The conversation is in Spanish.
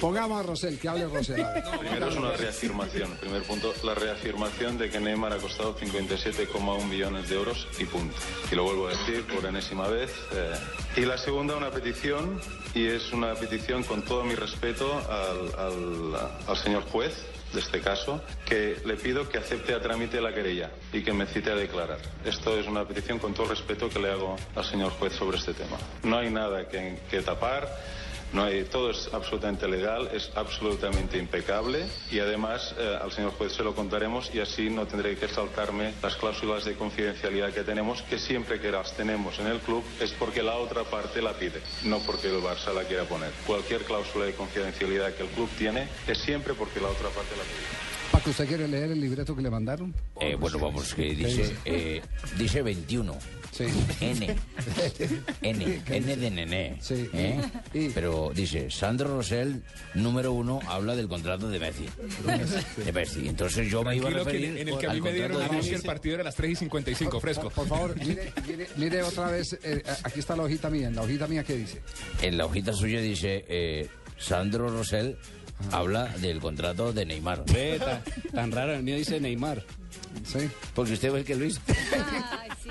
Pongamos a Rosell, que hable Rosell. Primero es una reafirmación. Primer punto, la reafirmación de que Neymar ha costado 57,1 millones de euros y punto. Y lo vuelvo a decir por enésima vez. eh. Y la segunda, una petición, y es una petición con todo mi respeto al, al- al señor juez de este caso, que le pido que acepte a trámite la querella y que me cite a declarar. Esto es una petición con todo el respeto que le hago al señor juez sobre este tema. No hay nada que, que tapar. No hay, todo es absolutamente legal, es absolutamente impecable y además eh, al señor juez se lo contaremos y así no tendré que saltarme las cláusulas de confidencialidad que tenemos, que siempre que las tenemos en el club es porque la otra parte la pide, no porque el Barça la quiera poner. Cualquier cláusula de confidencialidad que el club tiene es siempre porque la otra parte la pide. Paco, ¿usted quiere leer el libreto que le mandaron? Eh, bueno, vamos, que dice, eh, dice 21. Sí. N. N. N de nené. Sí. ¿eh? Y- Pero dice, Sandro Rosell, número uno, habla del contrato de Messi. De Messi. Entonces yo me iba a Tranquilo que referir en el que a mí me dieron el partido era a las 3 y 55, fresco. Por, por favor, mire, mire, mire otra vez. eh, aquí está la hojita mía. En la hojita mía, ¿qué dice? En la hojita suya dice, eh, Sandro Rosell habla del contrato de Neymar. Ve, ta- tan raro, el mío dice Neymar. Sí. Porque usted fue el que lo hizo. Ay, sí.